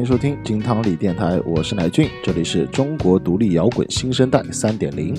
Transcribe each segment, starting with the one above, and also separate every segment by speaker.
Speaker 1: 迎收听金汤力电台，我是乃俊，这里是中国独立摇滚新生代三点零。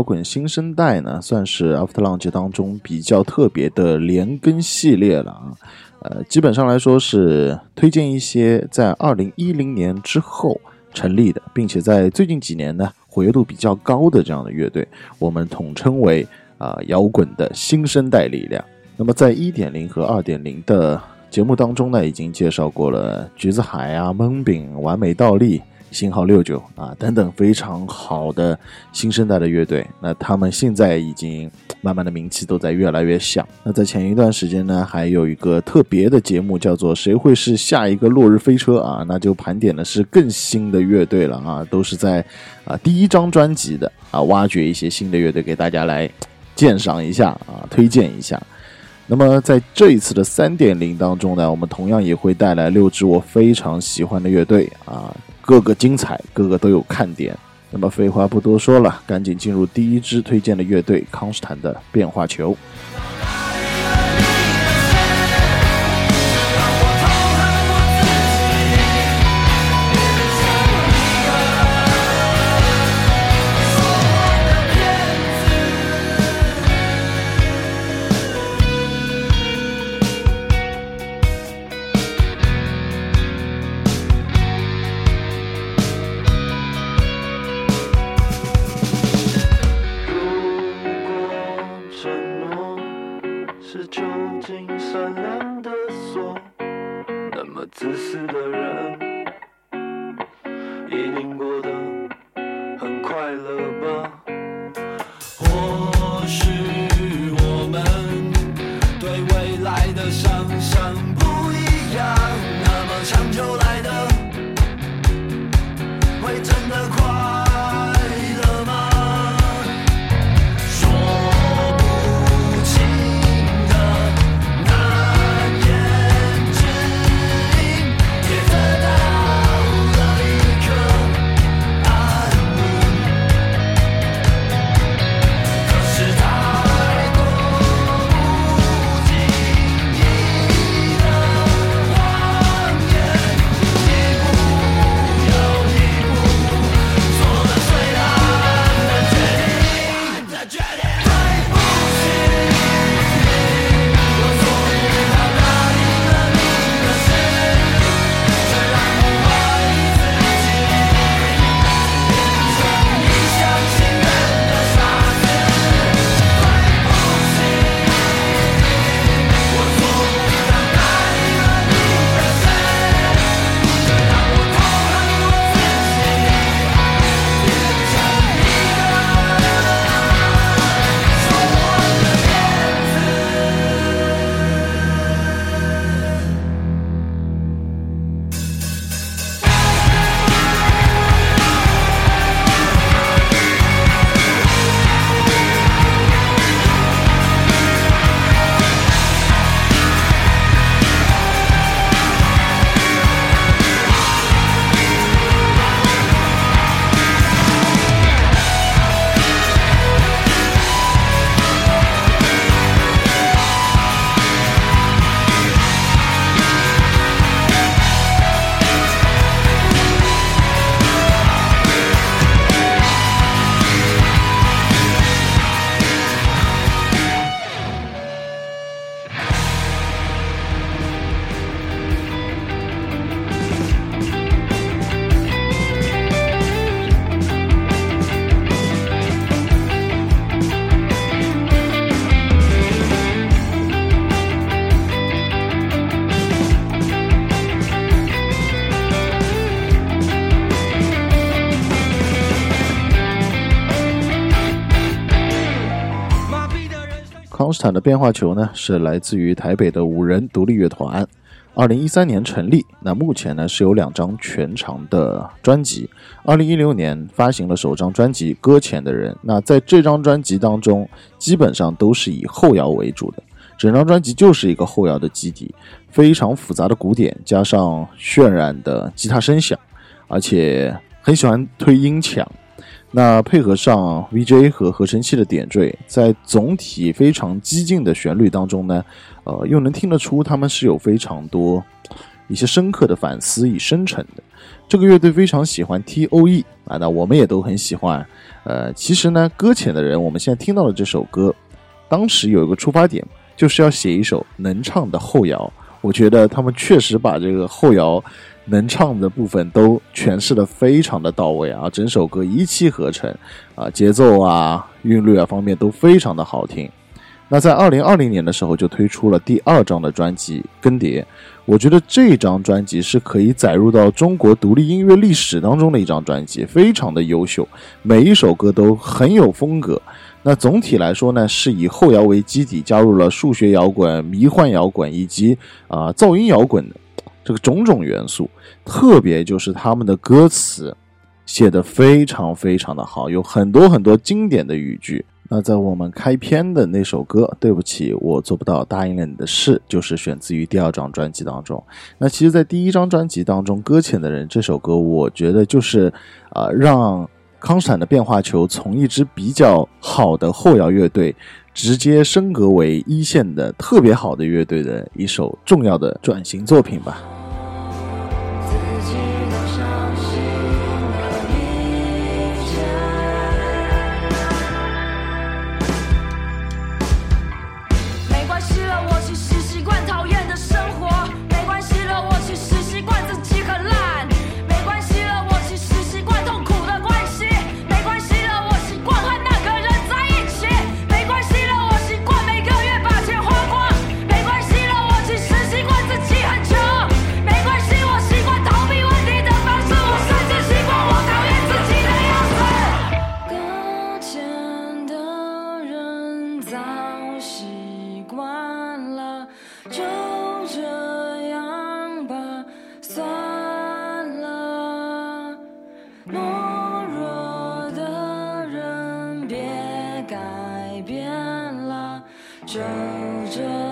Speaker 1: 摇滚新生代呢，算是 After Lunch 当中比较特别的连更系列了啊。呃，基本上来说是推荐一些在二零一零年之后成立的，并且在最近几年呢活跃度比较高的这样的乐队，我们统称为啊、摇滚的新生代力量。那么在一点零和二点零的节目当中呢，已经介绍过了橘子海啊、蒙饼、完美倒立、星号六九啊等等非常好的新生代的乐队。那他们现在已经慢慢的名气都在越来越响。那在前一段时间呢，还有一个特别的节目叫做《谁会是下一个落日飞车》啊，那就盘点的是更新的乐队了啊，都是在啊第一张专辑的啊，挖掘一些新的乐队给大家来鉴赏一下啊，推荐一下。那么在这一次的三点零当中呢，我们同样也会带来六支我非常喜欢的乐队啊，各个精彩，各个都有看点。那么废话不多说了，赶紧进入第一支推荐的乐队康斯坦的变化球。康斯坦的变化球呢，是来自于台北的五人独立乐团
Speaker 2: 二零一三年成立，那目前呢是有两张全长的专辑。二零一六年发行了首张专辑《搁浅的人》，那在这张专辑当中，基本上都是以后摇为主的，整张专辑就是一个后摇的基底，非常复杂的鼓点加上渲染的吉他声响，而且很喜欢推音墙。那配合上 VJ 和合成器的点缀，在总体非常激进的旋律当中呢，呃，又能听得出他们是有非常多一些深刻的反思与深沉的。这个乐队非常喜欢 TOE 啊，那我们也都很喜欢。呃，其实呢，搁浅的人，我们现在听到的这首歌，当时有一个出发点，就是要写一首能唱的后摇。我觉得他们确实把这个后摇能唱的部分都诠释的非常的到位啊，整首歌一气呵成啊，节奏啊、韵律啊方面都非常的好听。那在二零二零年的时候就推出了第二张的专辑《更迭》，我觉得这张专辑是可以载入到中国独立音乐历史当中的一张专辑，非常的优秀，每一首歌都很有风格。那总体来说呢，是以后摇为基底，加入了数学摇滚、迷幻摇滚以及啊、噪音摇滚的这个种种元素。特别就是他们的歌词写的非常非常的好，有很多很多经典的语句。那在我们开篇的那首歌《对不起，我做不到答应了你的事》，就是选自于第二张专辑当中。那其实，在第一张专辑当中，《搁浅的人》这首歌，我觉得就是啊、让康斯坦的变化球从一支比较好的后摇乐队，直接升格为一线的特别好的乐队的一首重要的转型作品吧。
Speaker 1: 笑
Speaker 2: 着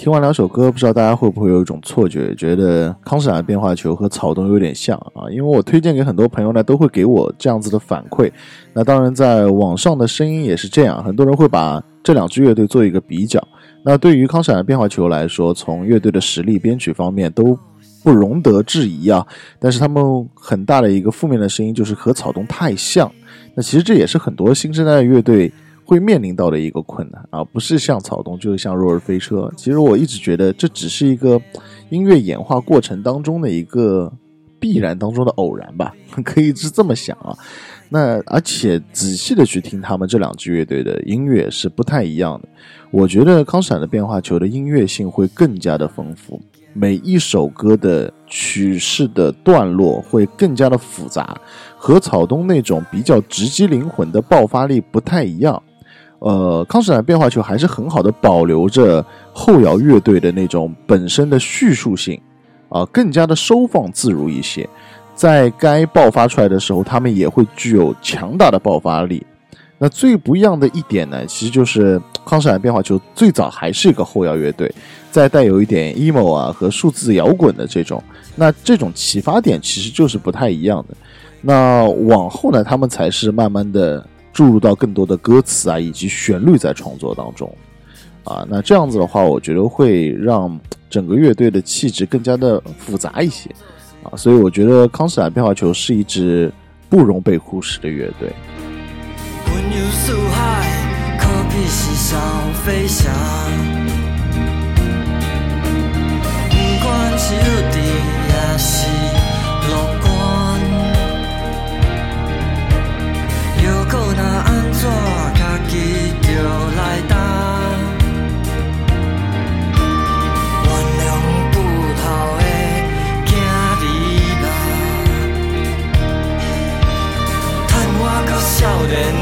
Speaker 2: 听完两首歌，不知道大家会不会有一种错觉，觉得康斯坦的变化球和草东有点像啊？因为我推荐给很多朋友呢，都会给我这样子的反馈。那当然，在网上的声音也是这样，很多人会把这两支乐队做一个比较。那对于康斯坦的变化球来说，从乐队的实力、编曲方面都不容得置疑啊。但是他们很大的一个负面的声音就是和草东太像。那其实这也是很多新生代的乐队会面临到的一个困难啊，不是像草东，就是像若儿飞车。其实我一直觉得这只是一个音乐演化过程当中的一个必然当中的偶然吧，可以是这么想啊。那而且仔细的去听他们这两支乐队的音乐是不太一样的。我觉得康斯坦的变化球的音乐性会更加的丰富，每一首歌的曲式的段落会更加的复杂，和草东那种比较直击灵魂的爆发力不太一样。呃，康斯坦变化球还是很好的保留着后摇乐队的那种本身的叙述性，啊、更加的收放自如一些。在该爆发出来的时候，他们也会具有强大的爆发力。那最不一样的一点呢，其实就是康斯坦变化球最早还是一个后摇乐队，再带有一点 emo 啊和数字摇滚的这种，那这种启发点其实就是不太一样的。那往后呢，他们才是慢慢的注入到更多的歌词啊以及旋律在创作当中，啊，那这样子的话，我觉得会让整个乐队的气质更加的复杂一些，啊，所以我觉得康斯坦变化球是一支不容被忽视的乐队。
Speaker 1: 温柔似海，可比是扫飞翔。不管是雨滴笑的。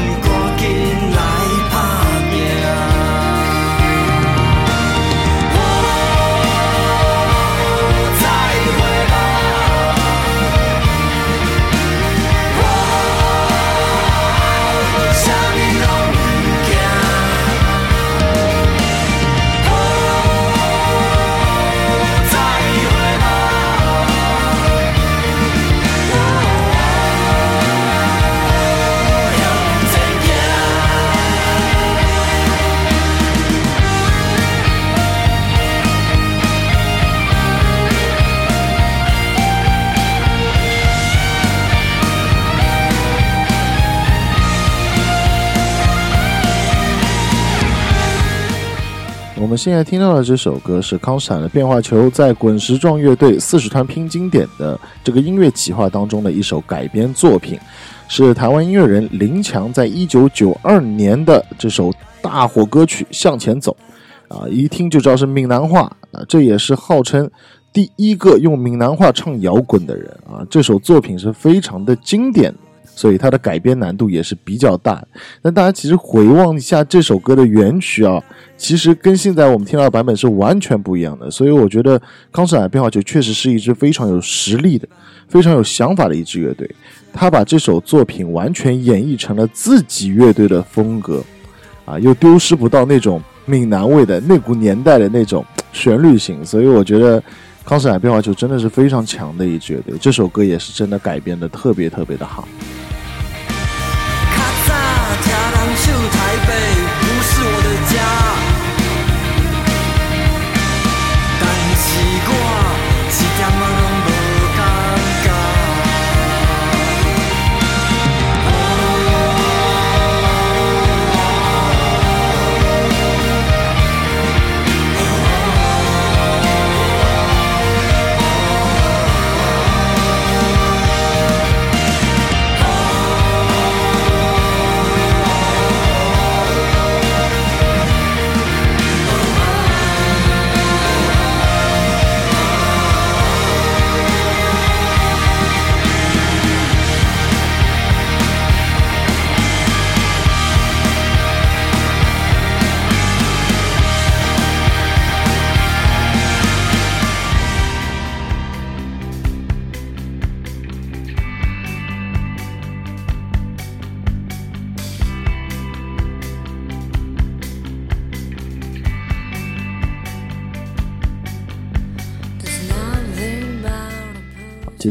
Speaker 1: 我
Speaker 2: 们现在听到的这首歌是康斯坦的变化球在滚石壮乐队四十团拼经典的这个音乐企划当中的一首改编作品，是台湾音乐人林强在一九九二年的这首大火歌曲《向前走》啊，一听就知道是闽南话啊，这也是号称第一个用闽南话唱摇滚的人啊，这首作品是非常的经典。所以它的改编难度也是比较大。但大家其实回望一下这首歌的原曲啊，其实跟现在我们听到的版本是完全不一样的。所以我觉得康斯坦变化球确实是一支非常有实力的、非常有想法的一支乐队。他把这首作品完全演绎成了自己乐队的风格，啊，又丢失不到那种闽南味的那股年代的那种旋律性。所以我觉得康斯坦变化球真的是非常强的一支乐队。这首歌也是真的改编的特别特别的好。
Speaker 1: 是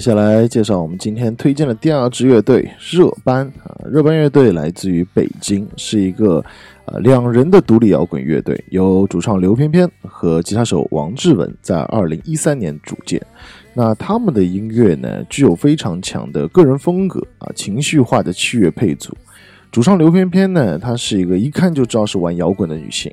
Speaker 2: 下来介绍我们今天推荐的第二支乐队热班啊，热班乐队来自于北京，是一个呃两人的独立摇滚乐队，由主唱刘翩翩和吉他手王志文在二零一三年组建。那他们的音乐呢，具有非常强的个人风格啊，情绪化的器乐配组。主唱刘翩翩呢，她是一个一看就知道是玩摇滚的女性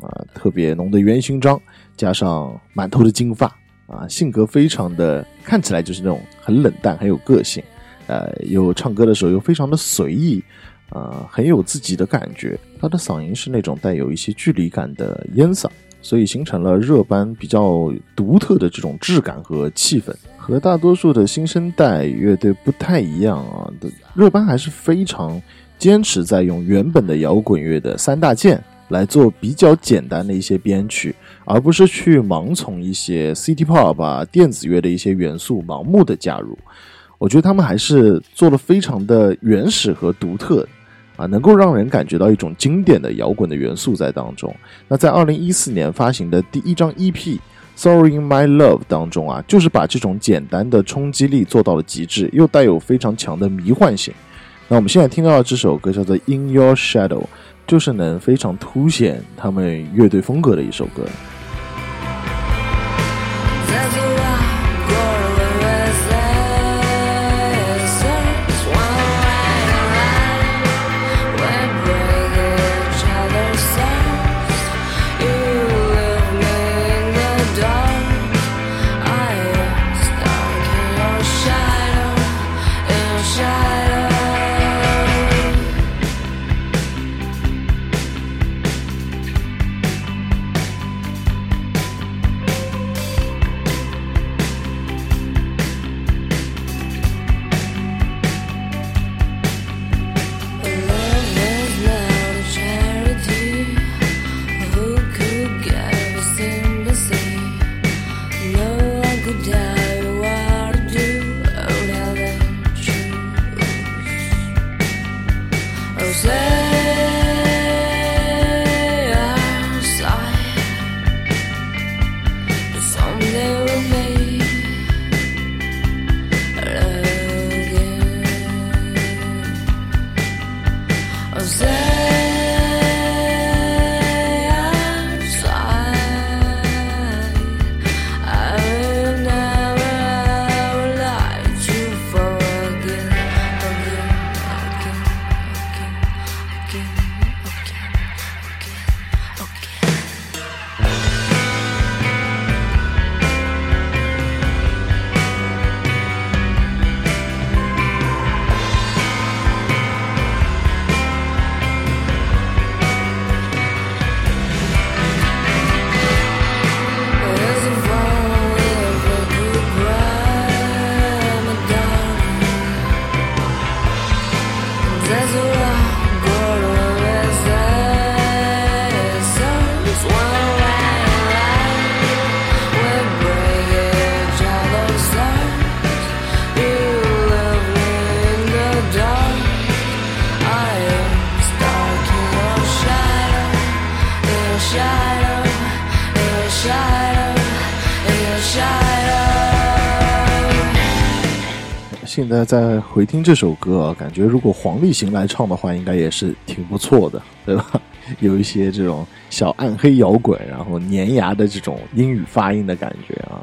Speaker 2: 啊，特别浓的圆形妆，加上满头的金发。啊，性格非常的看起来就是那种很冷淡、很有个性，呃，又唱歌的时候又非常的随意，呃，很有自己的感觉。他的嗓音是那种带有一些距离感的烟嗓，所以形成了热班比较独特的这种质感和气氛。和大多数的新生代乐队不太一样啊，热班还是非常坚持在用原本的摇滚乐的三大件来做比较简单的一些编曲，而不是去盲从一些 City Pop 啊电子乐的一些元素盲目的加入。我觉得他们还是做的非常的原始和独特啊，能够让人感觉到一种经典的摇滚的元素在当中。那在二零一四年发行的第一张 EP《Sorry in My Love》当中啊，就是把这种简单的冲击力做到了极致，又带有非常强的迷幻性。那我们现在听到的这首歌叫做《In Your Shadow》，就是能非常凸显他们乐队风格的一首歌。现在再回听这首歌，感觉如果黄立行来唱的话，应该也是挺不错的，对吧？有一些这种小暗黑摇滚，然后粘牙的这种英语发音的感觉啊，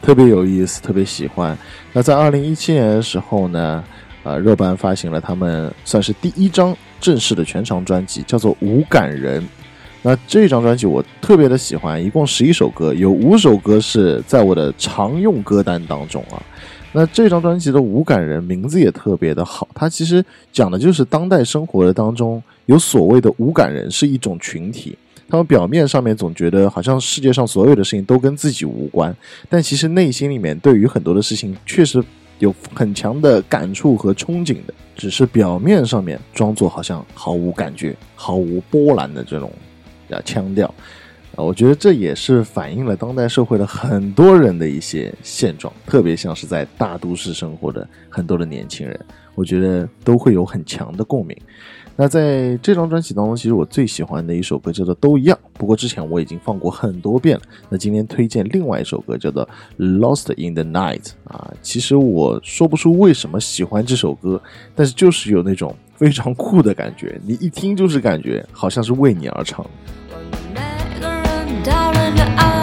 Speaker 2: 特别有意思，特别喜欢。那在二零一七年的时候呢，呃，热班发行了他们算是第一张正式的全长专辑，叫做《无感人》。那这张专辑我特别的喜欢，一共十一首歌，有五首歌是在我的常用歌单当中啊。那这张专辑的《无感人》名字也特别的好，它其实讲的就是当代生活的当中有所谓的无感人是一种群体，他们表面上面总觉得好像世界上所有的事情都跟自己无关，但其实内心里面对于很多的事情确实有很强的感触和憧憬的，只是表面上面装作好像毫无感觉、毫无波澜的这种啊腔调。啊，我觉得这也是反映了当代社会的很多人的一些现状，特别像是在大都市生活的很多的年轻人，我觉得都会有很强的共鸣。那在这张专辑当中，其实我最喜欢的一首歌叫做《都一样》，不过之前我已经放过很多遍了。那今天推荐另外一首歌叫做《Lost in the Night》啊，其实我说不出为什么喜欢这首歌，但是就是有那种非常酷的感觉，你一听就是感觉好像是为你而唱。
Speaker 1: 的爱。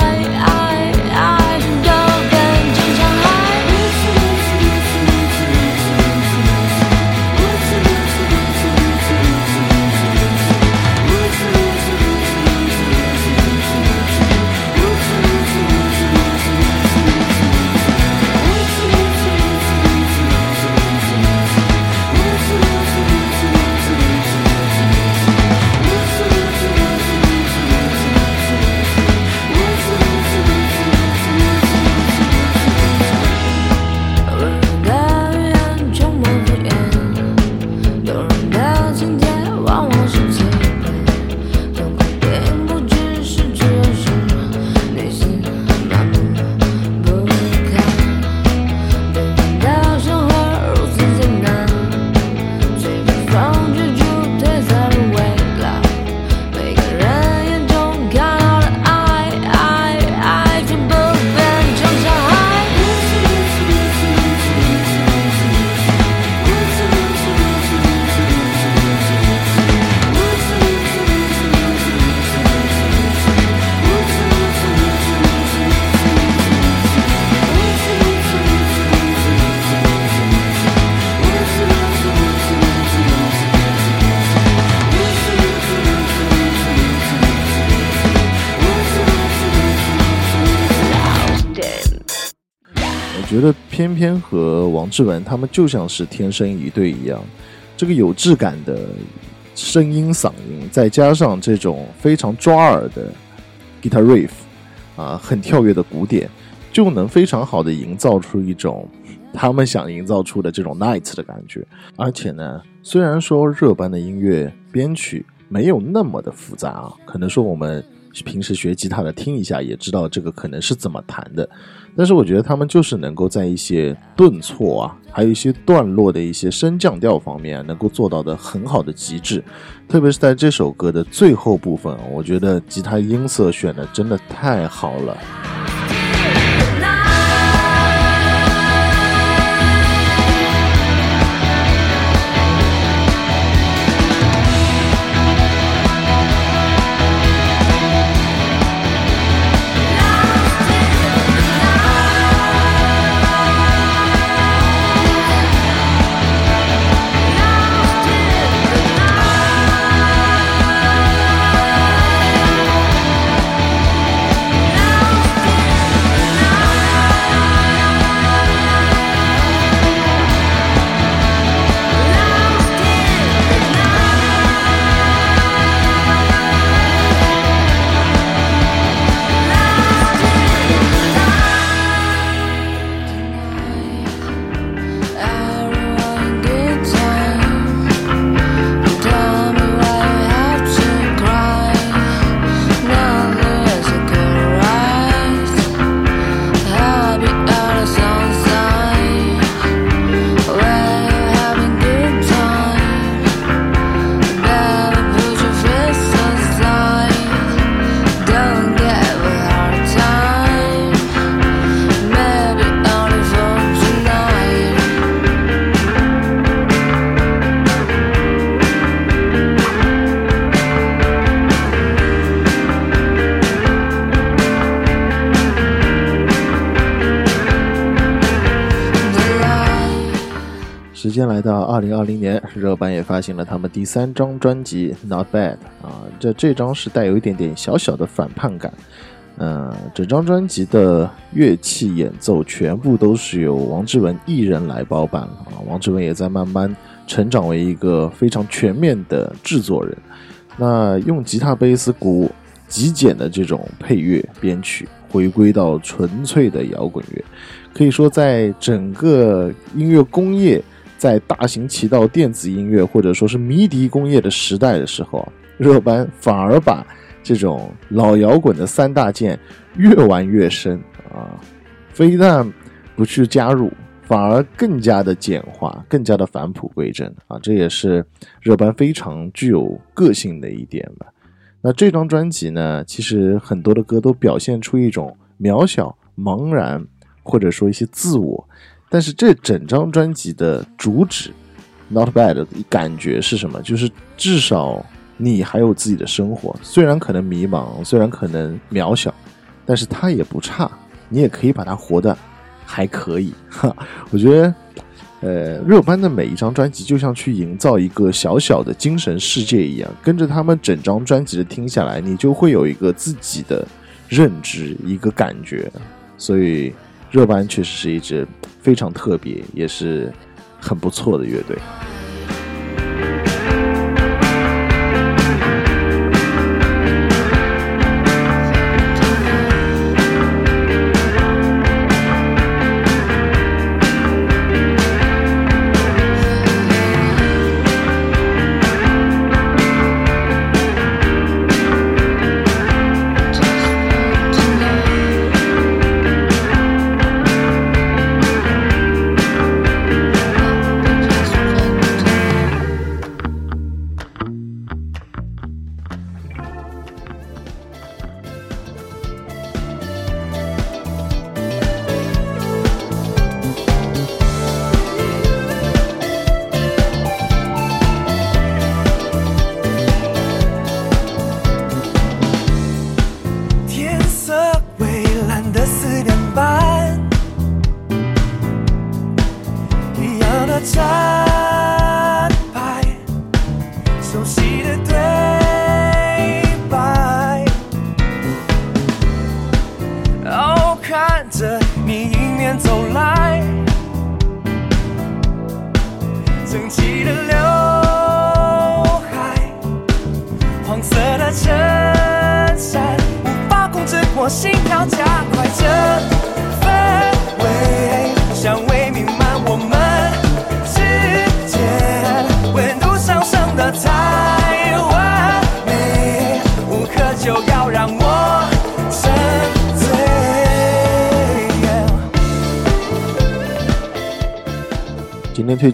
Speaker 2: 偏偏和王志文他们就像是天生一对一样，这个有质感的声音嗓音，再加上这种非常抓耳的 guitar riff 啊，很跳跃的鼓点，就能非常好的营造出一种他们想营造出的这种 night 的感觉。而且呢，虽然说热班的音乐编曲没有那么的复杂啊，可能说我们平时学吉他的听一下也知道这个可能是怎么弹的，但是我觉得他们就是能够在一些顿挫啊，还有一些段落的一些升降调方面，能够做到的很好的极致。特别是在这首歌的最后部分，我觉得吉他音色选的真的太好了。时间来到二零二零年，热班也发行了他们第三张专辑《Not Bad》啊，这这张是带有一点点小小的反叛感。嗯，整张专辑的乐器演奏全部都是由王志文一人来包办啊。王志文也在慢慢成长为一个非常全面的制作人。那用吉他、贝斯、鼓极简的这种配乐编曲，回归到纯粹的摇滚乐，可以说在整个音乐工业在大行其道电子音乐或者说是迷笛工业的时代的时候，热班反而把这种老摇滚的三大件越玩越深啊，非但不去加入，反而更加的简化，更加的返璞归真啊，这也是热班非常具有个性的一点吧。那这张专辑呢，其实很多的歌都表现出一种渺小、茫然，或者说一些自我。但是这整张专辑的主旨，Not Bad 感觉是什么？就是至少你还有自己的生活，虽然可能迷茫，虽然可能渺小，但是它也不差，你也可以把它活得还可以。哈，我觉得。呃，热班的每一张专辑就像去营造一个小小的精神世界一样，跟着他们整张专辑的听下来，你就会有一个自己的认知，一个感觉。所以，热班确实是一支非常特别，也是很不错的乐队。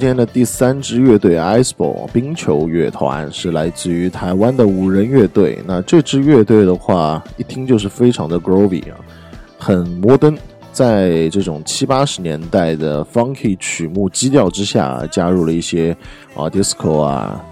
Speaker 2: 天的第三支乐队 Iceball 冰球乐团是来自于台湾的五人乐队。那这支乐队的话，一听就是非常的 groovy 啊，很摩登。在这种七八十年代的 funky 曲目基调之下，加入了一些啊 disco 啊、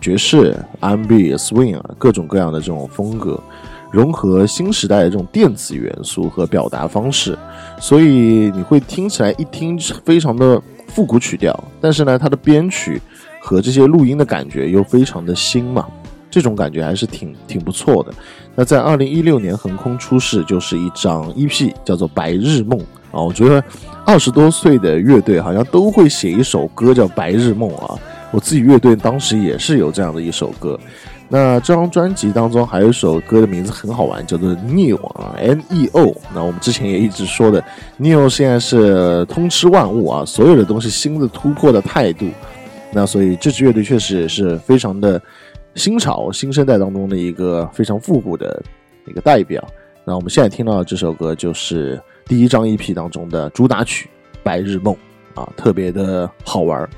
Speaker 2: 爵士、R&B、swing 啊各种各样的这种风格，融合新时代的这种电子元素和表达方式，所以你会听起来一听非常的复古曲调，但是呢，它的编曲和这些录音的感觉又非常的新嘛，这种感觉还是挺挺不错的。那在二零一六年横空出世，就是一张 EP，叫做《白日梦》啊。我觉得二十多岁的乐队好像都会写一首歌叫《白日梦》啊。我自己乐队当时也是有这样的一首歌。那这张专辑当中还有一首歌的名字很好玩，叫做 Neo 啊，N E O。那我们之前也一直说的，Neo 现在是通吃万物啊，所有的东西新的突破的态度。那所以这支乐队确实也是非常的新潮、新生代当中的一个非常复古的一个代表。那我们现在听到的这首歌就是第一张 EP 当中的主打曲《白日梦》啊，特别的好玩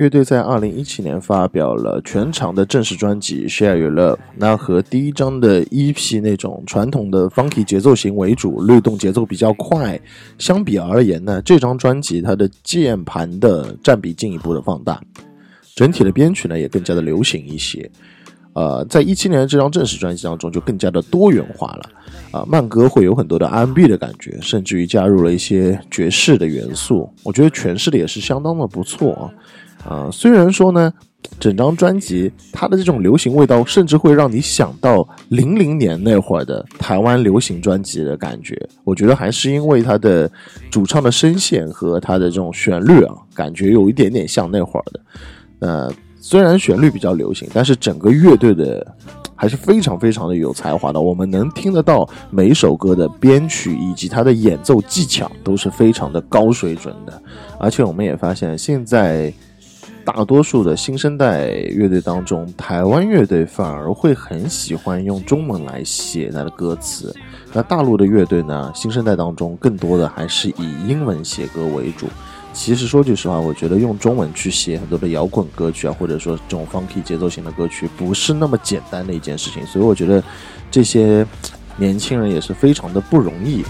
Speaker 2: 乐队在二零一七年发表了全长的正式专辑《Share Your Love》，那和第一张的 EP 那种传统的 funky 节奏型为主，律动节奏比较快。相比而言呢，这张专辑它的键盘的占比进一步的放大，整体的编曲呢也更加的流行一些。呃，在一七年的这张正式专辑当中，就更加的多元化了。啊、慢歌会有很多的 R&B 的感觉，甚至于加入了一些爵士的元素，我觉得诠释的也是相当的不错啊。啊、虽然说呢，整张专辑它的这种流行味道，甚至会让你想到零零年那会儿的台湾流行专辑的感觉。我觉得还是因为它的主唱的声线和它的这种旋律啊，感觉有一点点像那会儿的。呃，虽然旋律比较流行，但是整个乐队的还是非常非常的有才华的。我们能听得到每一首歌的编曲以及它的演奏技巧都是非常的高水准的。而且我们也发现，现在大多数的新生代乐队当中，台湾乐队反而会很喜欢用中文来写它的歌词。那大陆的乐队呢，新生代当中更多的还是以英文写歌为主。其实说句实话，我觉得用中文去写很多的摇滚歌曲啊，或者说这种 funky 节奏型的歌曲，不是那么简单的一件事情。所以我觉得这些年轻人也是非常的不容易。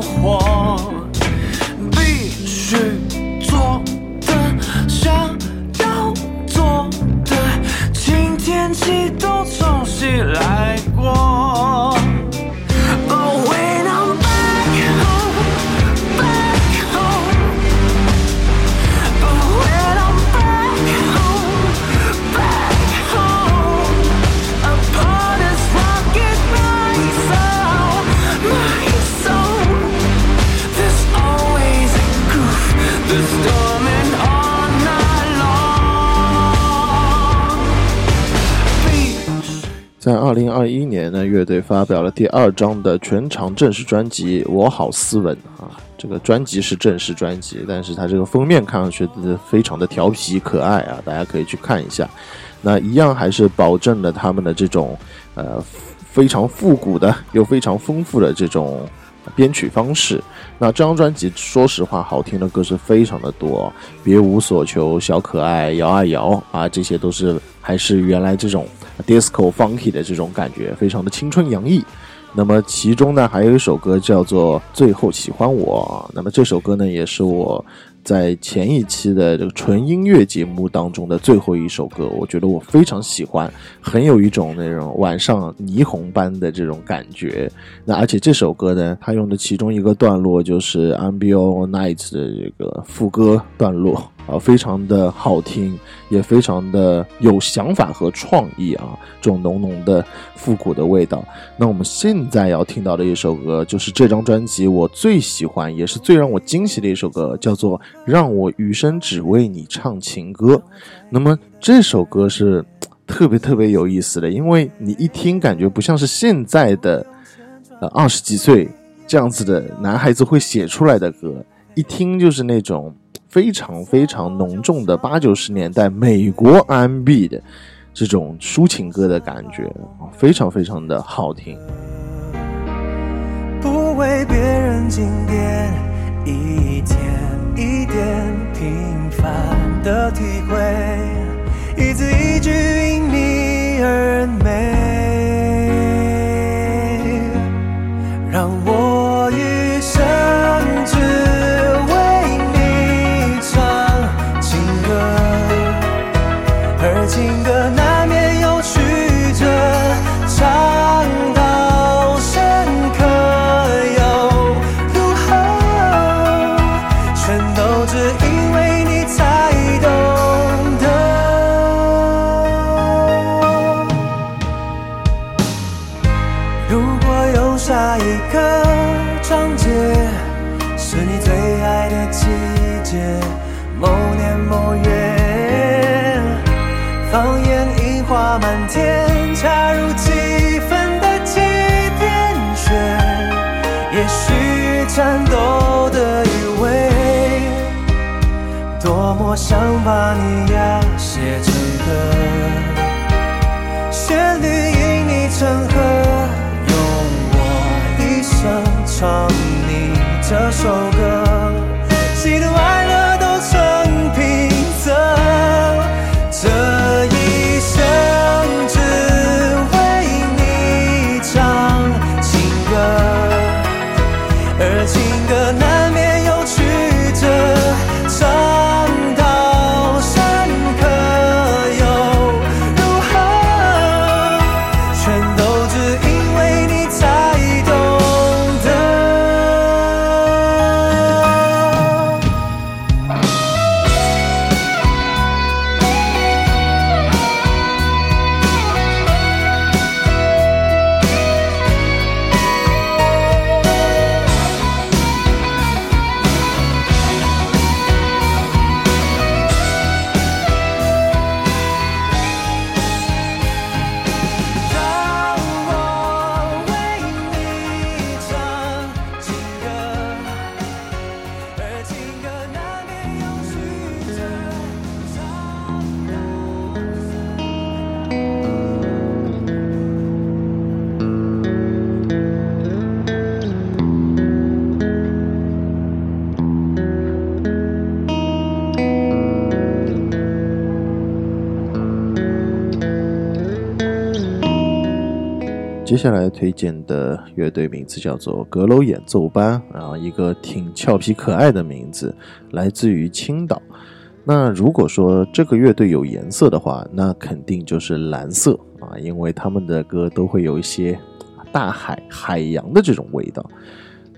Speaker 1: 的
Speaker 2: 二零二一年呢，乐队发表了第二张的全长正式专辑《我好斯文》啊。这个专辑是正式专辑，但是它这个封面看上去非常的调皮可爱啊，大家可以去看一下。那一样还是保证了他们的这种呃非常复古的又非常丰富的这种编曲方式。那这张专辑说实话，好听的歌是非常的多，别无所求、小可爱、摇啊摇啊，这些都是还是原来这种 disco funky 的这种感觉，非常的青春洋溢。那么其中呢，还有一首歌叫做《最后喜欢我》。那么这首歌呢，也是我在前一期的这个纯音乐节目当中的最后一首歌，我觉得我非常喜欢，很有一种那种晚上霓虹般的这种感觉。那而且这首歌呢，它用的其中一个段落就是 Ambient Night 的这个副歌段落啊，非常的好听，也非常的有想法和创意啊，这种浓浓的复古的味道。那我们现在要听到的一首歌，就是这张专辑我最喜欢，也是最让我惊喜的一首歌，叫做《让我余生只为你唱情歌》。那么这首歌是特别特别有意思的，因为你一听感觉不像是现在的呃二十几岁这样子的男孩子会写出来的歌，一听就是那种非常非常浓重的八九十年代美国 R&B 的这种抒情歌的感觉，非常非常的好听。
Speaker 3: 不为别人经典，一天一点平凡的体会，一字一句因你而美，
Speaker 2: 接下来推荐的乐队名字叫做阁楼演奏班，然后一个挺俏皮可爱的名字，来自于青岛。那如果说这个乐队有颜色的话，那肯定就是蓝色啊，因为他们的歌都会有一些大海、海洋的这种味道。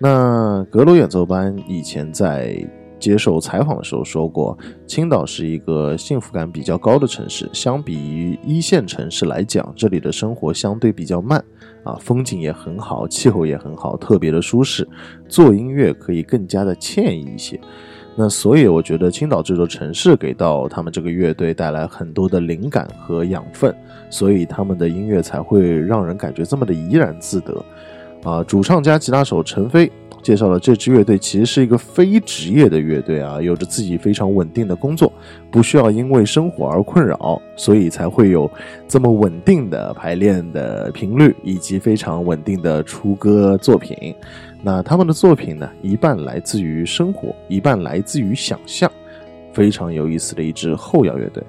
Speaker 2: 那阁楼演奏班以前在接受采访的时候说过，青岛是一个幸福感比较高的城市，相比于一线城市来讲，这里的生活相对比较慢。啊，风景也很好，气候也很好，特别的舒适，做音乐可以更加的惬意一些。那所以我觉得青岛这座城市给到他们这个乐队带来很多的灵感和养分，所以他们的音乐才会让人感觉这么的怡然自得。啊，主唱加吉他手陈飞介绍了这支乐队其实是一个非职业的乐队啊，有着自己非常稳定的工作，不需要因为生活而困扰，所以才会有这么稳定的排练的频率，以及非常稳定的出歌作品。那他们的作品呢，一半来自于生活，一半来自于想象，非常有意思的一支后摇乐队。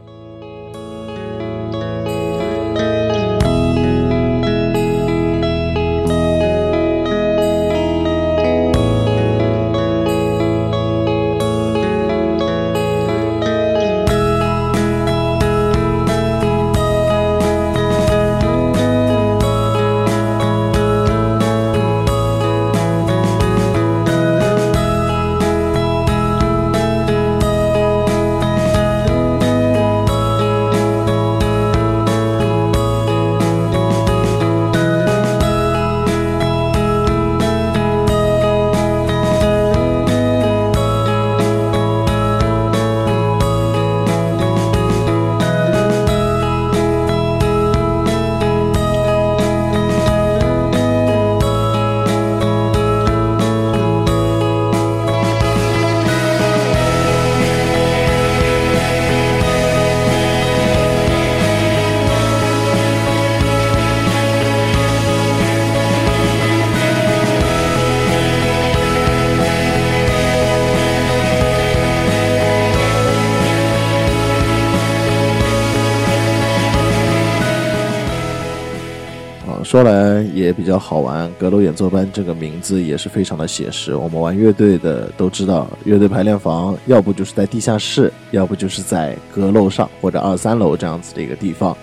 Speaker 2: 说来也比较好玩，阁楼演奏班这个名字也是非常的写实。我们玩乐队的都知道，乐队排练房要不就是在地下室，要不就是在阁楼上或者二三楼这样子的一个地方。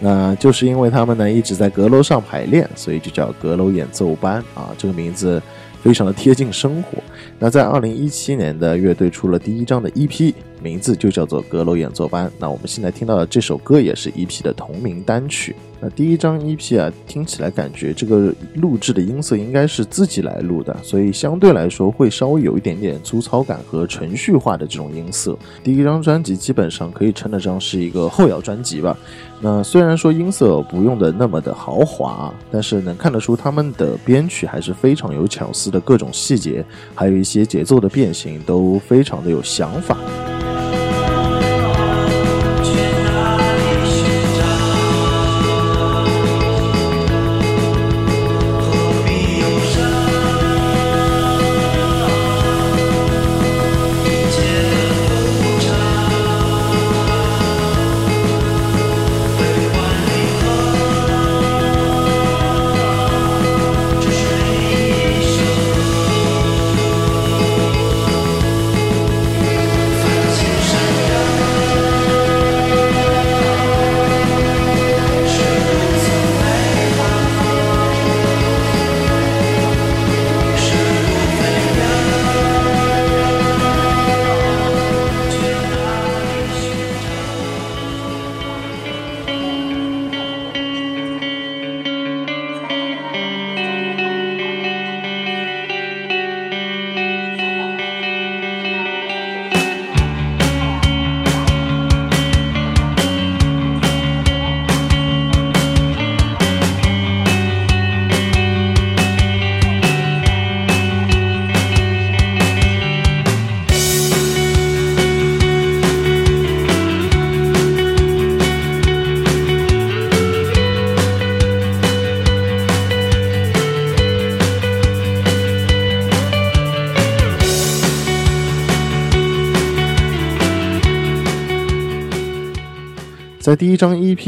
Speaker 2: 那就是因为他们呢一直在阁楼上排练，所以就叫阁楼演奏班啊。这个名字非常的贴近生活。那在二零一七年的乐队出了第一张的 EP，名字就叫做《阁楼演奏班》。那我们现在听到的这首歌也是 EP 的同名单曲。那第一张 EP 啊，听起来感觉这个录制的音色应该是自己来录的，所以相对来说会稍微有一点点粗糙感和程序化的这种音色。第一张专辑基本上可以称得上是一个后摇专辑吧。那虽然说音色不用的那么的豪华，但是能看得出他们的编曲还是非常有巧思的，各种细节，还有一些节奏的变形都非常的有想法。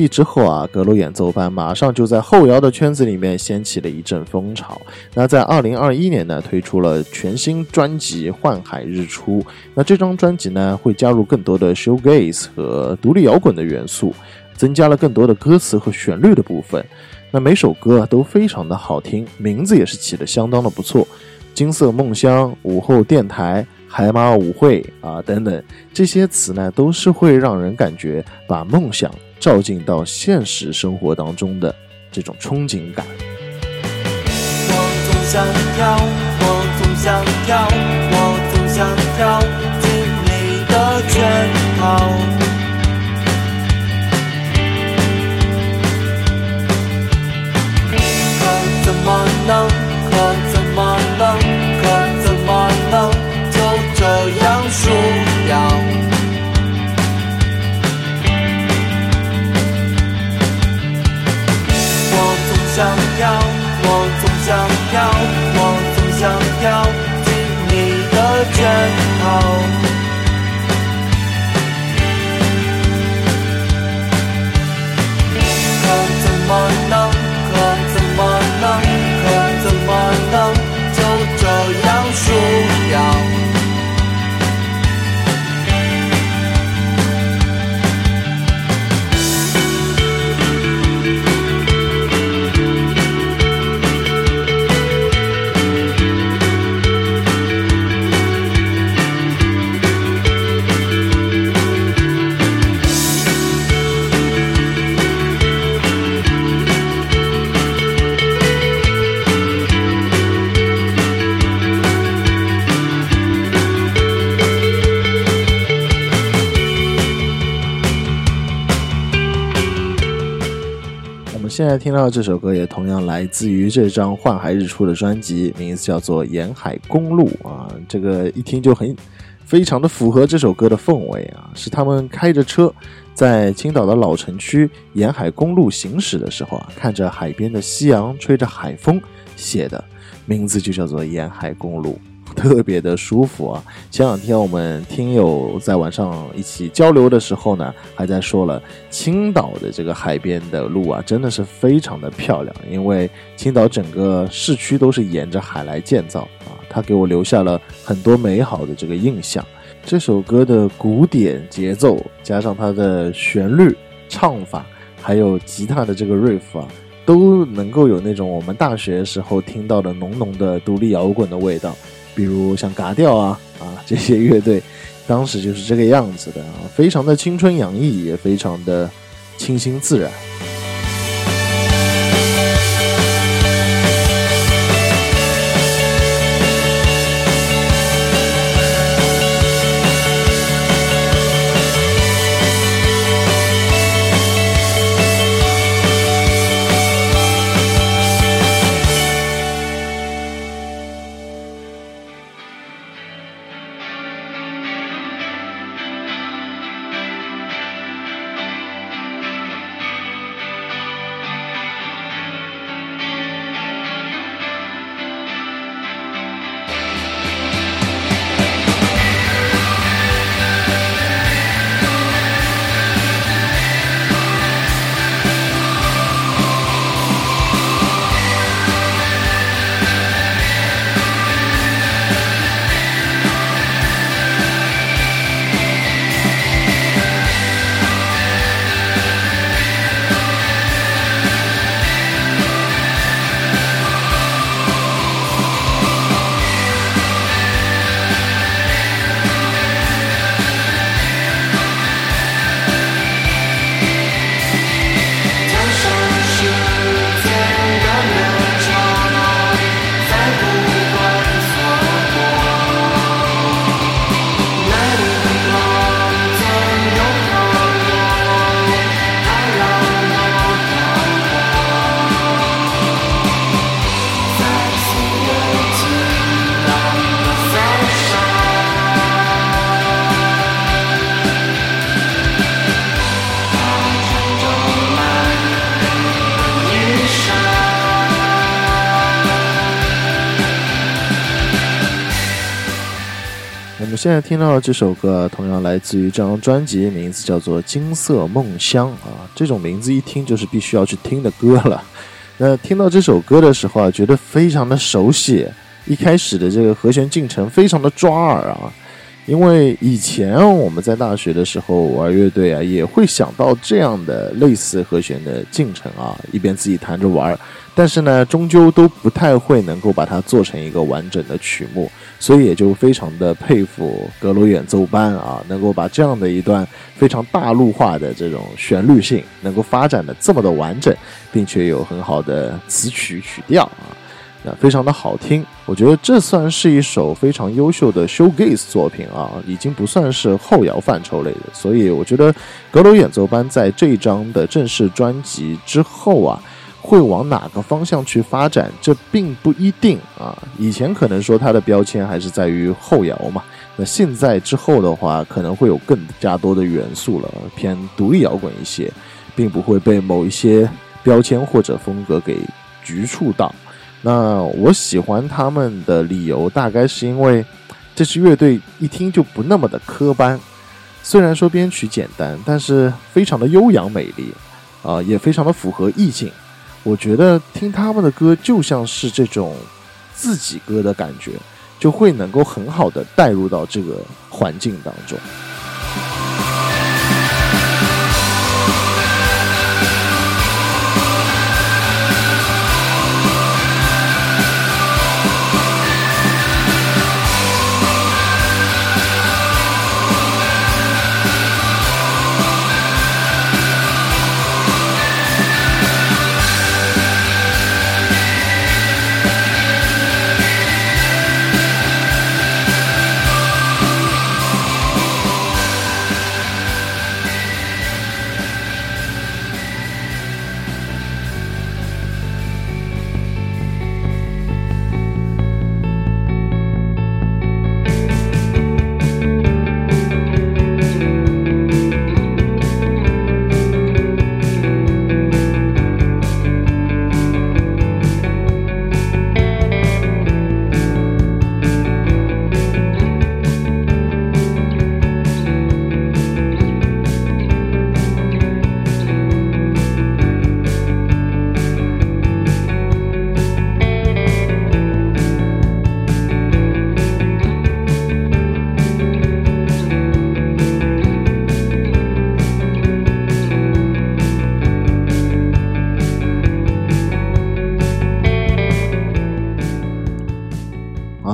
Speaker 2: 之后啊，格鲁演奏班马上就在后摇的圈子里面掀起了一阵风潮。那在二零二一年呢，推出了全新专辑《幻海日出》。那这张专辑呢，会加入更多的 shoegaze 和独立摇滚的元素，增加了更多的歌词和旋律的部分。那每首歌都非常的好听，名字也是起的相当的不错，金色梦乡、午后电台、海马舞会啊等等，这些词呢都是会让人感觉把梦想照进到现实生活当中的这种憧憬感。
Speaker 3: 我总想跳，我总想跳，我总想跳进你的圈套。可怎么能？可怎么能？可怎么能就这样输想要，我总想要，我总想要进你的圈套。可怎么能？
Speaker 2: 现在听到这首歌也同样来自于这张《幻海日出》的专辑，名字叫做《沿海公路》啊，这个一听就很非常的符合这首歌的氛围啊，是他们开着车在青岛的老城区沿海公路行驶的时候啊，看着海边的夕阳，吹着海风写的，名字就叫做《沿海公路》。特别的舒服啊！前两天我们听友在晚上一起交流的时候呢，还在说了青岛的这个海边的路啊，真的是非常的漂亮，因为青岛整个市区都是沿着海来建造啊，它给我留下了很多美好的这个印象。这首歌的古典节奏，加上它的旋律、唱法，还有吉他的这个 riff 啊，都能够有那种我们大学时候听到的浓浓的独立摇滚的味道。比如像嘎调啊 啊这些乐队，当时就是这个样子的啊，非常的青春洋溢，也非常的清新自然。们现在听到的这首歌，同样来自于这张专辑，名字叫做《金色梦乡》啊。这种名字一听就是必须要去听的歌了。那听到这首歌的时候啊，觉得非常的熟悉。一开始的这个和弦进程非常的抓耳啊，因为以前我们在大学的时候玩乐队啊，也会想到这样的类似和弦的进程啊，一边自己弹着玩，但是呢，终究都不太会能够把它做成一个完整的曲目，所以也就非常的佩服格罗演奏班啊，能够把这样的一段非常大陆化的这种旋律性，能够发展的这么的完整，并且有很好的词曲曲调啊。非常的好听，我觉得这算是一首非常优秀的 showgaze 作品啊，已经不算是后摇范畴类的，所以我觉得阁楼演奏班在这一张的正式专辑之后啊，会往哪个方向去发展，这并不一定啊。以前可能说它的标签还是在于后摇嘛，那现在之后的话，可能会有更加多的元素了，偏独立摇滚一些，并不会被某一些标签或者风格给局促到。那我喜欢他们的理由，大概是因为这支乐队一听就不那么的科班，虽然说编曲简单，但是非常的悠扬美丽，啊、也非常的符合意境。我觉得听他们的歌就像是这种自己歌的感觉，就会能够很好的带入到这个环境当中。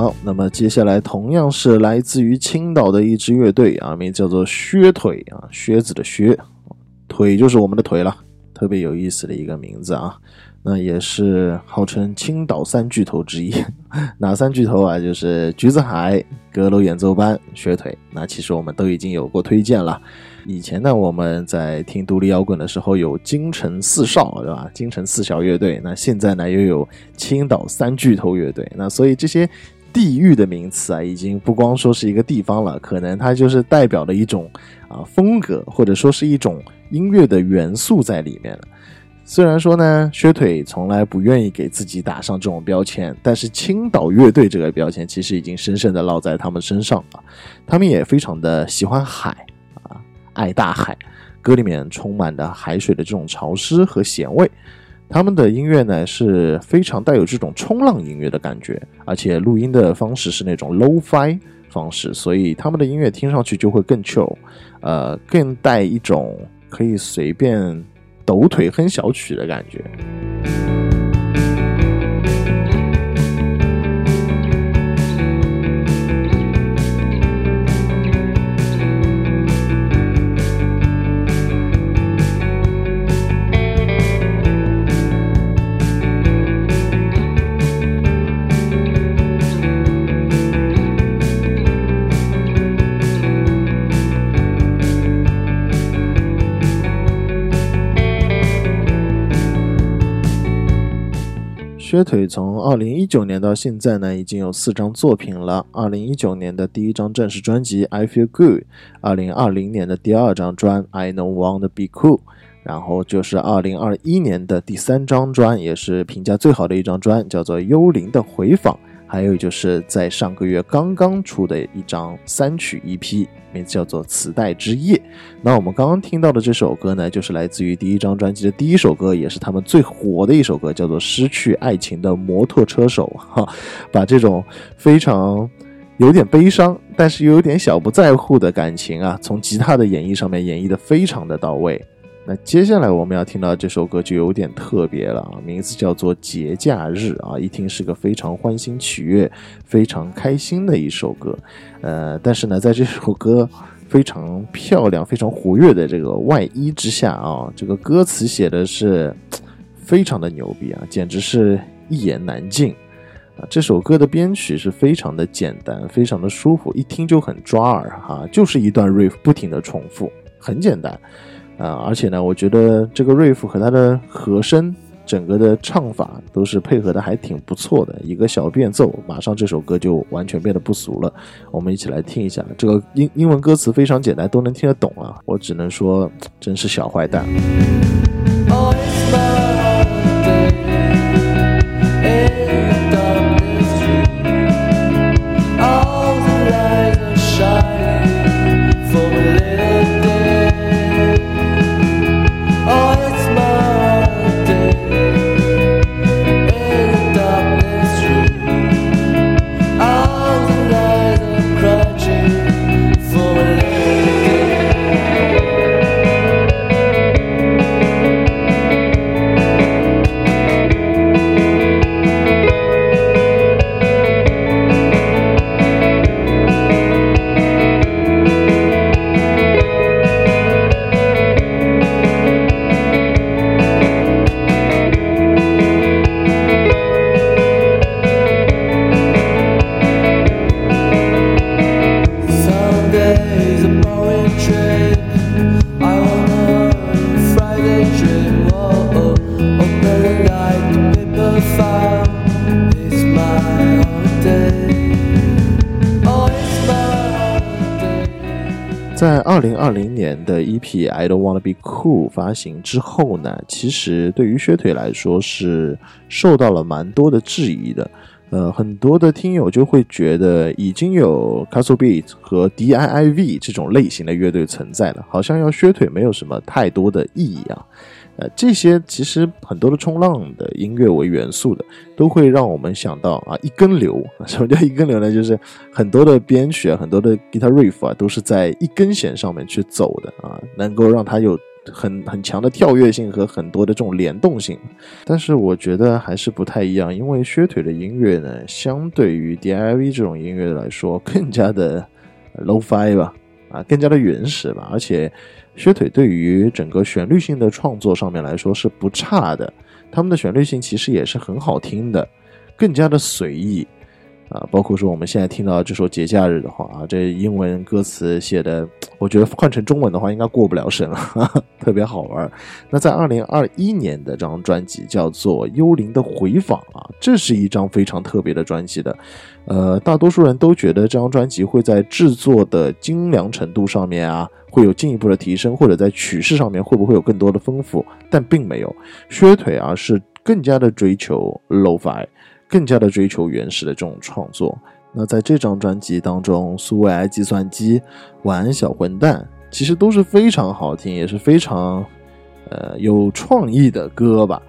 Speaker 2: 好，那么接下来同样是来自于青岛的一支乐队啊，名叫做靴腿啊，靴子的靴，腿就是我们的腿了，特别有意思的一个名字啊。那也是号称青岛三巨头之一，哪三巨头啊？就是橘子海、阁楼演奏班、靴腿。那其实我们都已经有过推荐了。以前呢，我们在听独立摇滚的时候有京城四少，对吧？京城四小乐队。那现在呢，又有青岛三巨头乐队。那所以这些地域的名词啊，已经不光说是一个地方了，可能它就是代表了一种啊风格，或者说是一种音乐的元素在里面了。虽然说呢，靴腿从来不愿意给自己打上这种标签，但是青岛乐队这个标签其实已经深深的烙在他们身上了。他们也非常的喜欢海啊，爱大海，歌里面充满的海水的这种潮湿和咸味。他们的音乐呢是非常带有这种冲浪音乐的感觉，而且录音的方式是那种 low-fi 方式，所以他们的音乐听上去就会更 chill，呃，更带一种可以随便抖腿哼小曲的感觉。靴腿从二零一九年到现在呢，已经有四张作品了。二零一九年的第一张正式专辑《I Feel Good》，二零二零年的第二张专《I Know Wanna Be Cool》，然后就是二零二一年的第三张专，也是评价最好的一张专，叫做《幽灵的回访》，还有就是在上个月刚刚出的一张三曲 EP，名字叫做《磁带之夜》。那我们刚刚听到的这首歌呢，就是来自于第一张专辑的第一首歌，也是他们最火的一首歌，叫做《失去爱情的摩托车手》哈，把这种非常有点悲伤，但是又有点小不在乎的感情啊，从吉他的演绎上面演绎的非常的到位。那接下来我们要听到这首歌就有点特别了啊，名字叫做《节假日》啊，一听是个非常欢欣喜悦、非常开心的一首歌。呃，但是呢，在这首歌非常漂亮、非常活跃的这个外衣之下啊，这个歌词写的是 非常的牛逼啊，简直是一言难尽。啊，这首歌的编曲是非常的简单，非常的舒服，一听就很抓耳哈、就是一段 riff 不停的重复，很简单。啊，而且呢，我觉得这个 riff 和它的和声，整个的唱法都是配合的还挺不错的。一个小变奏，马上这首歌就完全变得不俗了。我们一起来听一下，这个英英文歌词非常简单，都能听得懂啊。我只能说，真是小坏蛋。
Speaker 1: Oh,
Speaker 2: 二零年的 EP《I Don't Wanna Be Cool》发行之后呢，其实对于靴腿来说是受到了蛮多的质疑的。呃，很多的听友就会觉得已经有 Castle Beat 和 DIIV 这种类型的乐队存在了，好像要靴腿没有什么太多的意义啊。呃，这些其实很多的冲浪的音乐为元素的，都会让我们想到啊一根流。什么叫一根流呢？就是很多的编曲啊，很多的 guitar riff 啊，都是在一根弦上面去走的啊，能够让它有很很强的跳跃性和很多的这种联动性。但是我觉得还是不太一样，因为靴腿的音乐呢，相对于 DIV 这种音乐来说，更加的 low-fi 吧，啊，更加的原始吧，而且靴腿对于整个旋律性的创作上面来说是不差的，他们的旋律性其实也是很好听的，更加的随意。啊，包括说我们现在听到这首《节假日》的话啊，这英文歌词写的，我觉得换成中文的话应该过不了审了，哈哈，特别好玩。那在二零二一年的这张专辑叫做《幽灵的回访》啊，这是一张非常特别的专辑的。呃，大多数人都觉得这张专辑会在制作的精良程度上面啊，会有进一步的提升，或者在曲式上面会不会有更多的丰富，但并没有。靴腿啊是更加的追求 low-fi。更加的追求原始的这种创作。那在这张专辑当中，苏维埃计算机、晚安小混蛋，其实都是非常好听，也是非常呃有创意的歌吧。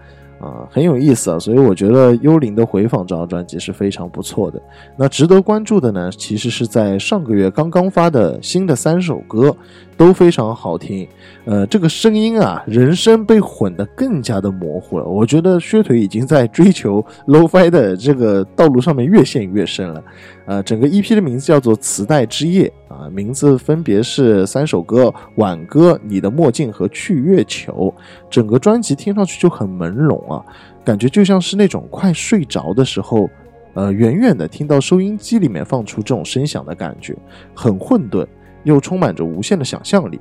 Speaker 2: 啊，很有意思啊，所以我觉得《幽灵的回访》这张专辑是非常不错的。那值得关注的呢，其实是在上个月刚刚发的新的三首歌，都非常好听。呃，这个声音啊，人声被混得更加的模糊了。我觉得靴腿已经在追求 lofi 的这个道路上面越陷越深了。呃，整个 EP 的名字叫做《磁带之夜》啊，名字分别是三首歌：《挽歌》、《你的墨镜》和《去月球》。整个专辑听上去就很朦胧啊，感觉就像是那种快睡着的时候，呃，远远的听到收音机里面放出这种声响的感觉，很混沌，又充满着无限的想象力。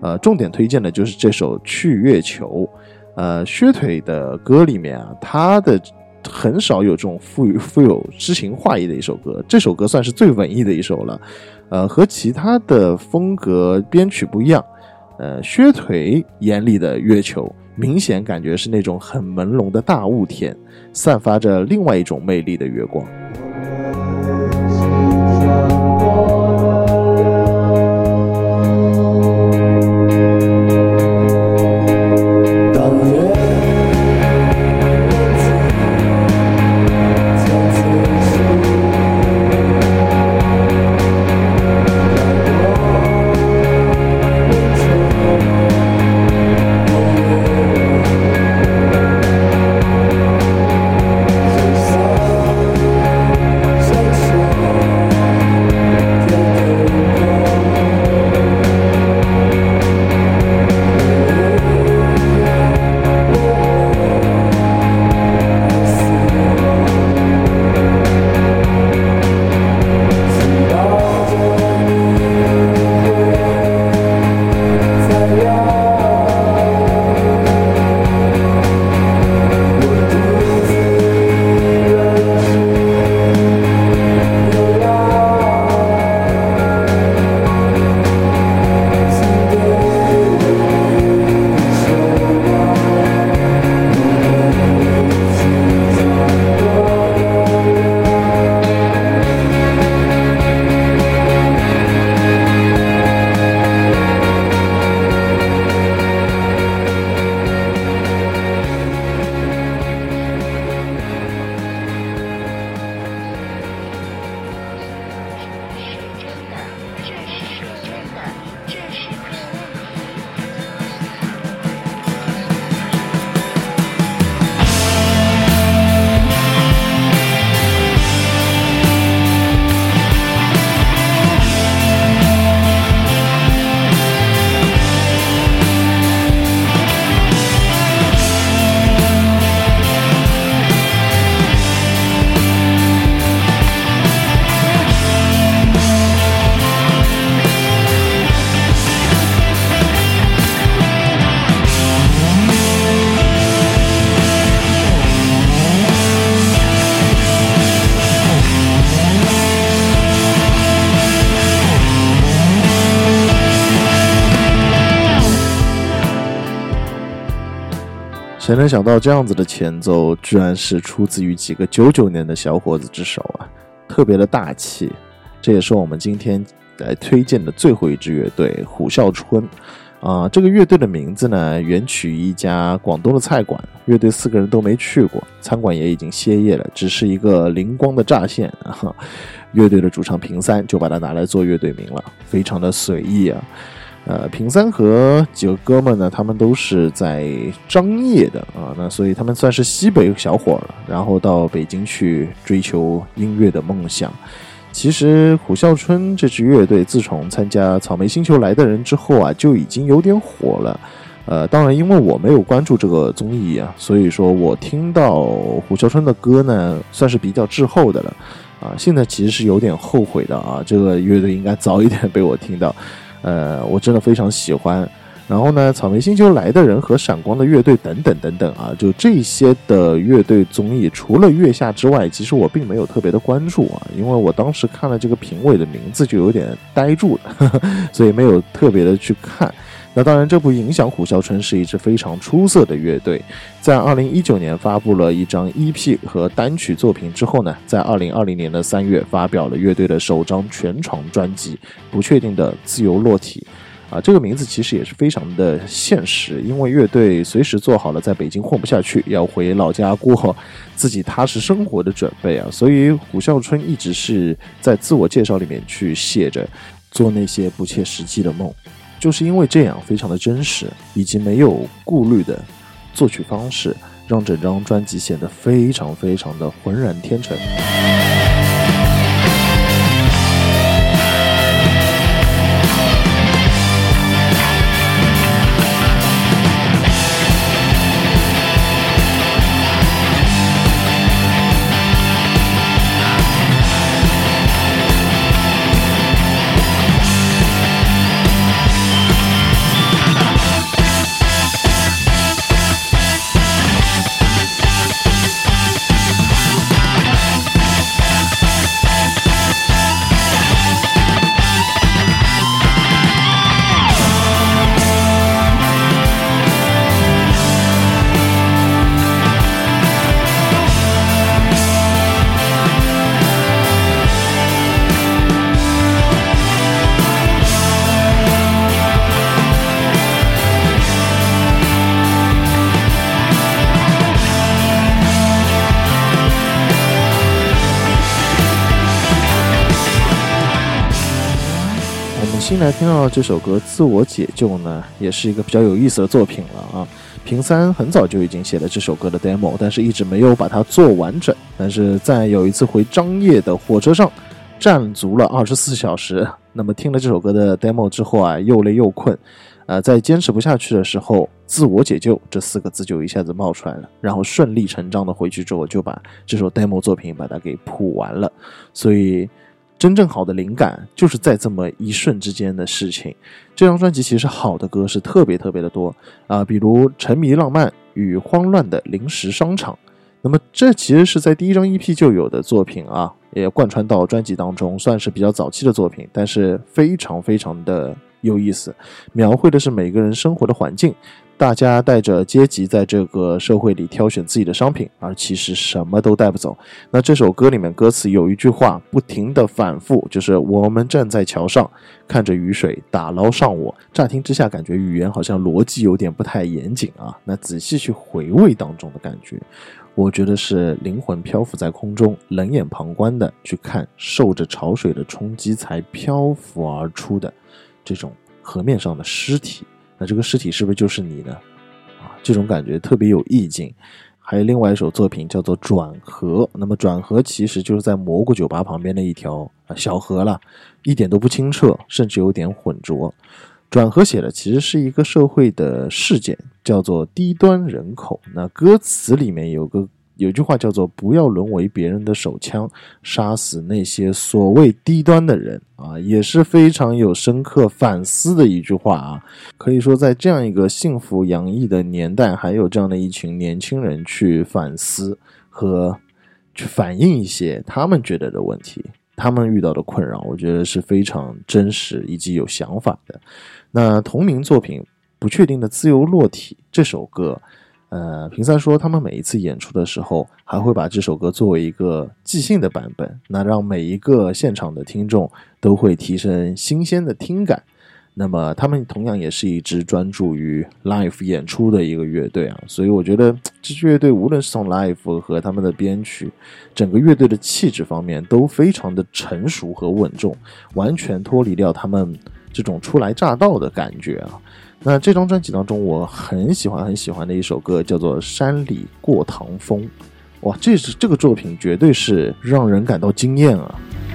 Speaker 2: 呃，重点推荐的就是这首《去月球》。呃，靴腿的歌里面啊，他的很少有这种富有富有诗情画意的一首歌，这首歌算是最文艺的一首了。呃，和其他的风格编曲不一样。呃，靴腿眼里的月球，明显感觉是那种很朦胧的大雾天，散发着另外一种魅力的月光。谁能想到这样子的前奏，居然是出自于几个九九年的小伙子之手啊，特别的大气。这也是我们今天来推荐的最后一支乐队虎啸春。啊，这个乐队的名字呢，原取一家广东的菜馆。乐队四个人都没去过，餐馆也已经歇业了，只是一个灵光的乍现。乐队的主唱平三就把它拿来做乐队名了，非常的随意啊。呃，平三和几个哥们呢，他们都是在张掖的啊，那所以他们算是西北小伙了，然后到北京去追求音乐的梦想。其实虎啸春这支乐队自从参加草莓星球来的人之后啊，就已经有点火了。呃，当然因为我没有关注这个综艺啊，所以说我听到虎啸春的歌呢，算是比较滞后的了。啊，现在其实是有点后悔的啊，这个乐队应该早一点被我听到。呃，我真的非常喜欢。然后呢，草莓星球来的人和闪光的乐队等等等等啊，就这些的乐队综艺，除了月下之外，其实我并没有特别的关注啊，因为我当时看了这个评委的名字就有点呆住了，呵 呵所以没有特别的去看。那当然，这不影响虎啸春是一支非常出色的乐队。在二零一九年发布了一张 EP 和单曲作品之后呢，在二零二零年的三月发表了乐队的首张全长专辑《不确定的自由落体》。啊，这个名字其实也是非常的现实，因为乐队随时做好了在北京混不下去，要回老家过自己踏实生活的准备啊，所以虎啸春一直是在自我介绍里面去写着做那些不切实际的梦，就是因为这样非常的真实，以及没有顾虑的作曲方式，让整张专辑显得非常非常的浑然天成。我们新来听到这首歌《自我解救》呢，也是一个比较有意思的作品了啊。平三很早就已经写了这首歌的 demo，但是一直没有把它做完整。但是在有一次回张掖的火车上，站足了二十四小时，那么听了这首歌的 demo 之后啊，又累又困，呃，在坚持不下去的时候，“自我解救”这四个字就一下子冒出来了，然后顺理成章的回去之后，就把这首 demo 作品把它给谱完了。所以。真正好的灵感就是在这么一瞬之间的事情。这张专辑其实好的歌是特别特别的多啊、比如《沉迷浪漫与慌乱的临时商场》。那么这其实是在第一张 EP 就有的作品啊，也贯穿到专辑当中，算是比较早期的作品，但是非常非常的有意思，描绘的是每个人生活的环境。大家带着阶级在这个社会里挑选自己的商品，而其实什么都带不走。那这首歌里面歌词有一句话不停的反复，就是我们站在桥上，看着雨水打捞上我。乍听之下感觉语言好像逻辑有点不太严谨啊。那仔细去回味当中的感觉，我觉得是灵魂漂浮在空中，冷眼旁观的去看受着潮水的冲击才漂浮而出的这种河面上的尸体。那这个尸体是不是就是你呢？啊，这种感觉特别有意境。还有另外一首作品叫做《转河》，那么转河其实就是在蘑菇酒吧旁边的一条啊小河了，一点都不清澈，甚至有点浑浊。转河写的其实是一个社会的事件，叫做低端人口。那歌词里面有个有句话叫做“不要沦为别人的手枪，杀死那些所谓低端的人”啊，也是非常有深刻反思的一句话啊。可以说，在这样一个幸福洋溢的年代，还有这样的一群年轻人去反思和去反映一些他们觉得的问题，他们遇到的困扰，我觉得是非常真实以及有想法的。那同名作品《不确定的自由落体》这首歌。呃，平三说他们每一次演出的时候，还会把这首歌作为一个即兴的版本，那让每一个现场的听众都会提升新鲜的听感。那么他们同样也是一支专注于 live 演出的一个乐队啊，所以我觉得这支乐队无论是从 live 和他们的编曲，整个乐队的气质方面都非常的成熟和稳重，完全脱离掉他们这种初来乍到的感觉啊。那这张专辑当中，我很喜欢很喜欢的一首歌叫做《山里过堂风》，哇，这是这个作品绝对是让人感到惊艳啊！《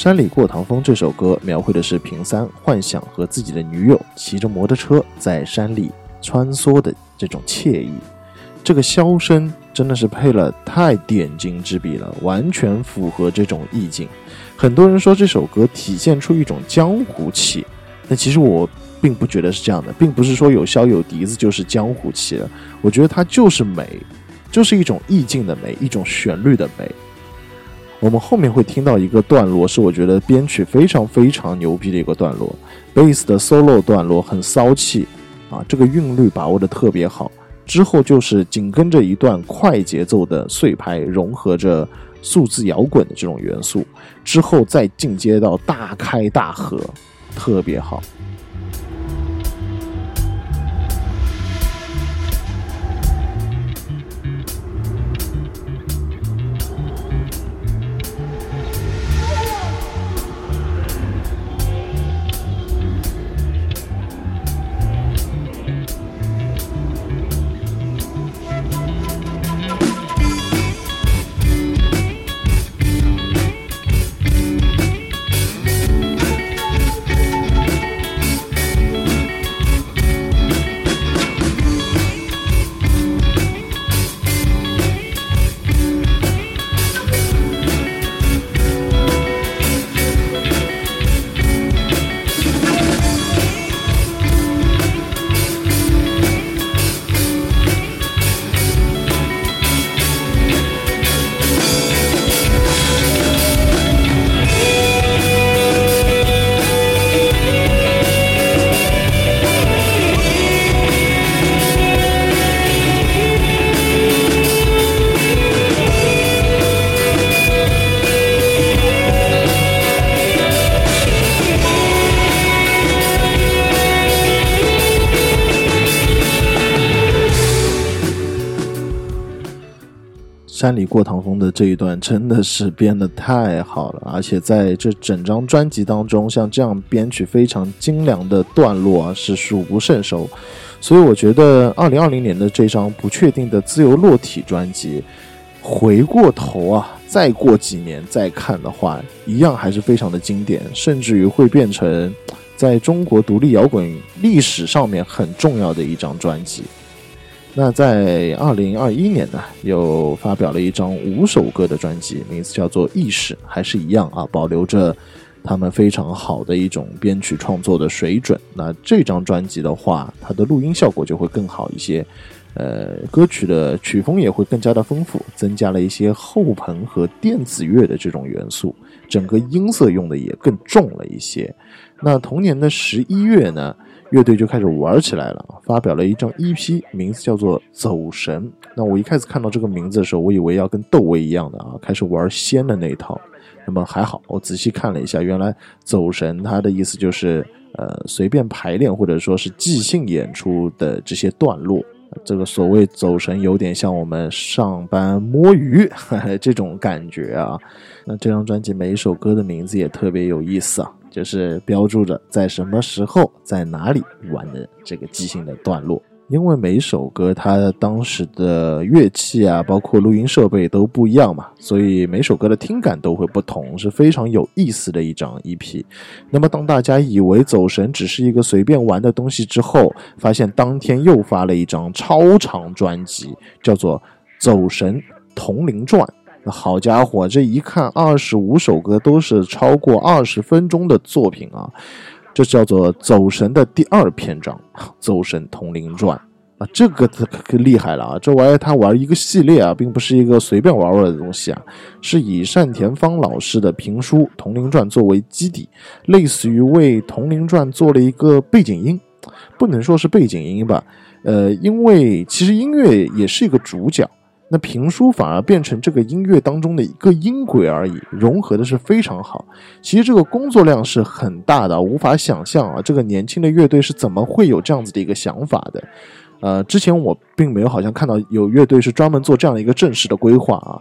Speaker 2: 山里过堂风》这首歌描绘的是平三幻想和自己的女友骑着摩托车在山里穿梭的这种惬意。这个箫声真的是配了太点睛之笔了，完全符合这种意境。很多人说这首歌体现出一种江湖气，但其实我并不觉得是这样的，并不是说有箫有笛子就是江湖气了。我觉得它就是美，就是一种意境的美，一种旋律的美。我们后面会听到一个段落，是我觉得编曲非常非常牛逼的一个段落，贝斯的 solo 段落很骚气啊，这个韵律把握的特别好。之后就是紧跟着一段快节奏的碎拍，融合着数字摇滚的这种元素，之后再进阶到大开大合，特别好。过堂风的这一段真的是编的太好了，而且在这整张专辑当中，像这样编曲非常精良的段落啊是数不胜收。所以我觉得，二零二零年的这张不确定的自由落体专辑，回过头啊，再过几年再看的话，一样还是非常的经典，甚至于会变成在中国独立摇滚历史上面很重要的一张专辑。那在二零二一年呢，又发表了一张五首歌的专辑，名字叫做《意识》，还是一样啊，保留着他们非常好的一种编曲创作的水准。那这张专辑的话，它的录音效果就会更好一些，呃，歌曲的曲风也会更加的丰富，增加了一些后朋和电子乐的这种元素，整个音色用的也更重了一些。那同年的十一月呢？乐队就开始玩起来了，发表了一张 EP，名字叫做《走神》。那我一开始看到这个名字的时候，我以为要跟窦唯一样的啊，开始玩仙的那一套。那么还好，我仔细看了一下，原来走神它的意思就是呃随便排练或者说是即兴演出的这些段落。这个所谓走神，有点像我们上班摸鱼 这种感觉啊。那这张专辑每一首歌的名字也特别有意思啊，就是标注着在什么时候、在哪里玩的这个即兴的段落。因为每首歌它当时的乐器啊，包括录音设备都不一样嘛，所以每首歌的听感都会不同，是非常有意思的一张 EP。那么当大家以为《走神》只是一个随便玩的东西之后，发现当天又发了一张超长专辑，叫做《走神铜铃传》。好家伙，这一看二十五首歌都是超过二十分钟的作品啊！这叫做《走神》的第二篇章，《走神童林传》啊，这个可可厉害了啊！这玩意儿他玩一个系列啊，并不是一个随便玩玩的东西啊，是以单田芳老师的评书《铜铃传》作为基底，类似于为《铜铃传》做了一个背景音，不能说是背景音吧，呃，因为其实音乐也是一个主角。那评书反而变成这个音乐当中的一个音轨而已，融合的是非常好。其实这个工作量是很大的，无法想象啊，这个年轻的乐队是怎么会有这样子的一个想法的。呃，之前我并没有好像看到有乐队是专门做这样的一个正式的规划啊。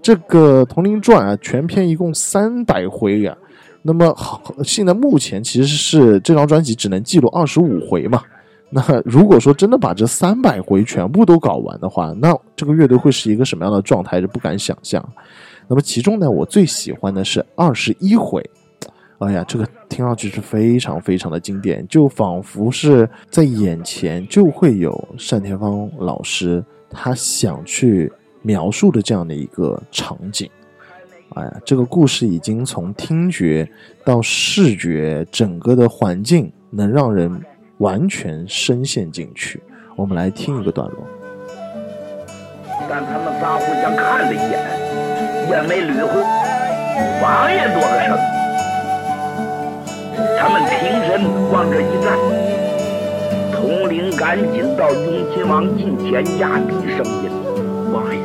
Speaker 2: 这个《铜铃传》啊，全篇一共三百回啊。那么好，现在目前其实是这张专辑只能记录二十五回嘛。那如果说真的把这三百回全部都搞完的话，那这个乐队会是一个什么样的状态？是不敢想象。那么其中呢，我最喜欢的是二十一回。哎呀，这个听上去是非常非常的经典，就仿佛是在眼前就会有单田芳老师他想去描述的这样的一个场景。哎呀，这个故事已经从听觉到视觉，整个的环境能让人完全深陷进去。我们来听一个段落。
Speaker 4: 但他们仨互相看了一眼，也没捋会。王爷多个声，他们平身往这一站，统领赶紧到雍亲王近前压低声音：“王爷，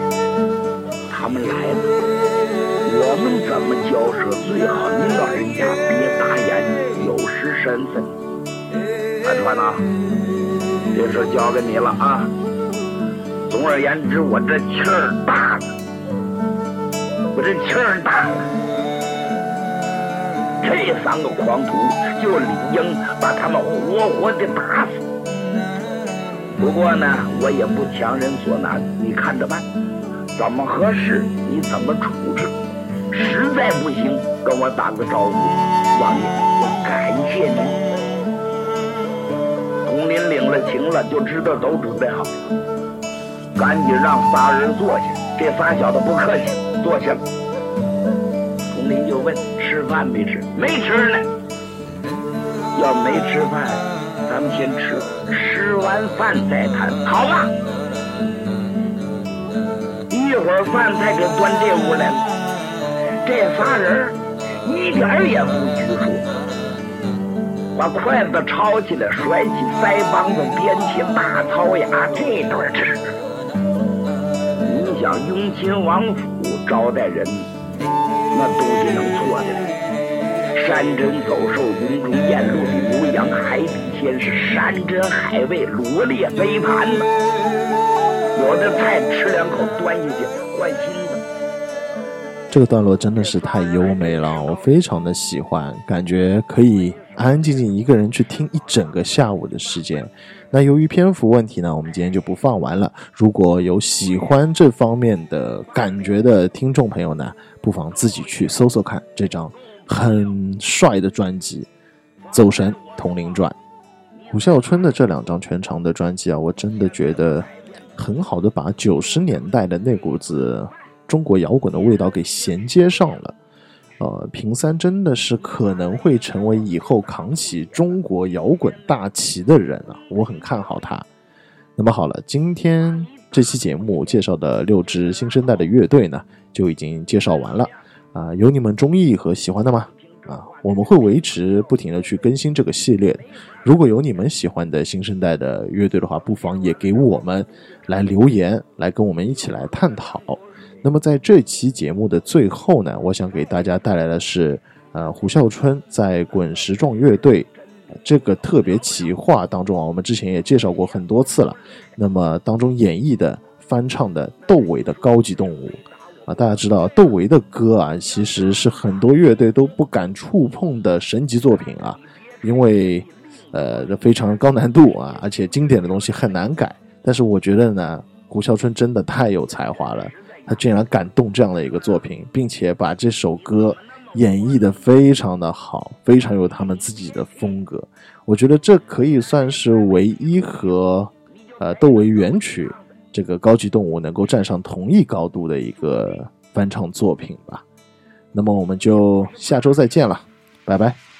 Speaker 4: 他们来了，我们怎么交涉最好？您老人家别打眼，有失身份。安川呐，这事交给你了啊。”总而言之，我这气儿大了，我这气儿大了。这三个狂徒就理应把他们活活的打死。不过呢，我也不强人所难，你看着办，怎么合适你怎么处置。实在不行，跟我打个招呼，王爷，我感谢您。统领领了情了，就知道都准备好了。赶紧让仨人坐下。这仨小子不客气，坐下了。统领就问：吃饭没吃？没吃呢。要没吃饭，咱们先吃，吃完饭再谈，好吧？一会儿饭菜给端这屋来了。这仨人一点也不拘束，把筷子抄起来，甩起腮帮子，编起大槽牙，这顿吃。你想雍亲王府招待人，那东西能错的？山珍走兽，云中燕，陆比牛羊，海底鲜是山珍海味，罗列飞盘子。有的菜吃两口端下去换新的。
Speaker 2: 这个段落真的是太优美了，我非常的喜欢，感觉可以安安静静一个人去听一整个下午的时间。那由于篇幅问题呢，我们今天就不放完了。如果有喜欢这方面的感觉的听众朋友呢，不妨自己去搜搜看这张很帅的专辑《走神铜铃传》。胡啸春的这两张全长的专辑啊，我真的觉得很好的把九十年代的那股子中国摇滚的味道给衔接上了。呃，平三真的是可能会成为以后扛起中国摇滚大旗的人啊，我很看好他。那么好了，今天这期节目介绍的六支新生代的乐队呢，就已经介绍完了啊、有你们中意和喜欢的吗？啊，我们会维持不停的去更新这个系列。如果有你们喜欢的新生代的乐队的话，不妨也给我们来留言，来跟我们一起来探讨。那么在这期节目的最后呢，我想给大家带来的是，呃，胡啸春在滚石壮乐队这个特别企划当中啊，我们之前也介绍过很多次了。那么当中演绎的翻唱的窦唯的《高级动物》啊，大家知道窦唯的歌啊，其实是很多乐队都不敢触碰的神级作品啊，因为呃非常高难度啊，而且经典的东西很难改。但是我觉得呢，胡笑春真的太有才华了，他竟然敢动这样的一个作品，并且把这首歌演绎的非常的好，非常有他们自己的风格。我觉得这可以算是唯一和呃窦唯原曲这个高级动物能够站上同一高度的一个翻唱作品吧。那么我们就下周再见了，拜拜。